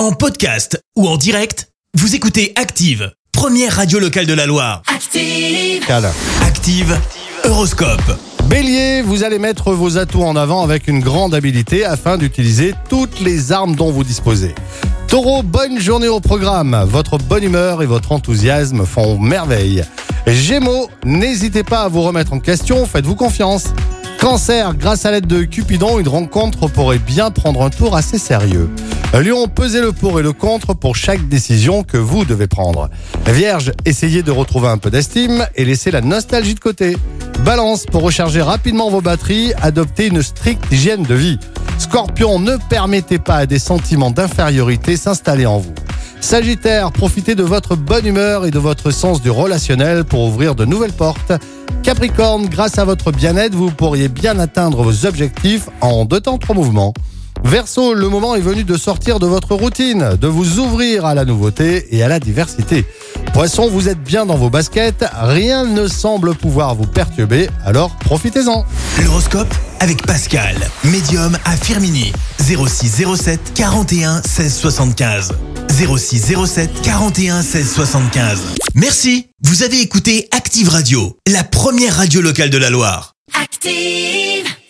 En podcast ou en direct, vous écoutez Active, première radio locale de la Loire. Active. Active, Horoscope. Bélier, vous allez mettre vos atouts en avant avec une grande habileté afin d'utiliser toutes les armes dont vous disposez. Taureau, bonne journée au programme. Votre bonne humeur et votre enthousiasme font merveille. Gémeaux, n'hésitez pas à vous remettre en question, faites-vous confiance. Cancer, grâce à l'aide de Cupidon, une rencontre pourrait bien prendre un tour assez sérieux. Lion, pesez le pour et le contre pour chaque décision que vous devez prendre. Vierge, essayez de retrouver un peu d'estime et laissez la nostalgie de côté. Balance, pour recharger rapidement vos batteries, adoptez une stricte hygiène de vie. Scorpion, ne permettez pas à des sentiments d'infériorité s'installer en vous. Sagittaire, profitez de votre bonne humeur et de votre sens du relationnel pour ouvrir de nouvelles portes. Capricorne, grâce à votre bien-être, vous pourriez bien atteindre vos objectifs en deux temps trois mouvements. Verseau, le moment est venu de sortir de votre routine, de vous ouvrir à la nouveauté et à la diversité. Poisson, vous êtes bien dans vos baskets, rien ne semble pouvoir vous perturber, alors profitez-en. L'horoscope avec Pascal, médium à Firmini. 06 07 41 16 75. 06 07 41 16 75. Merci, vous avez écouté Active Radio, la première radio locale de la Loire. Active.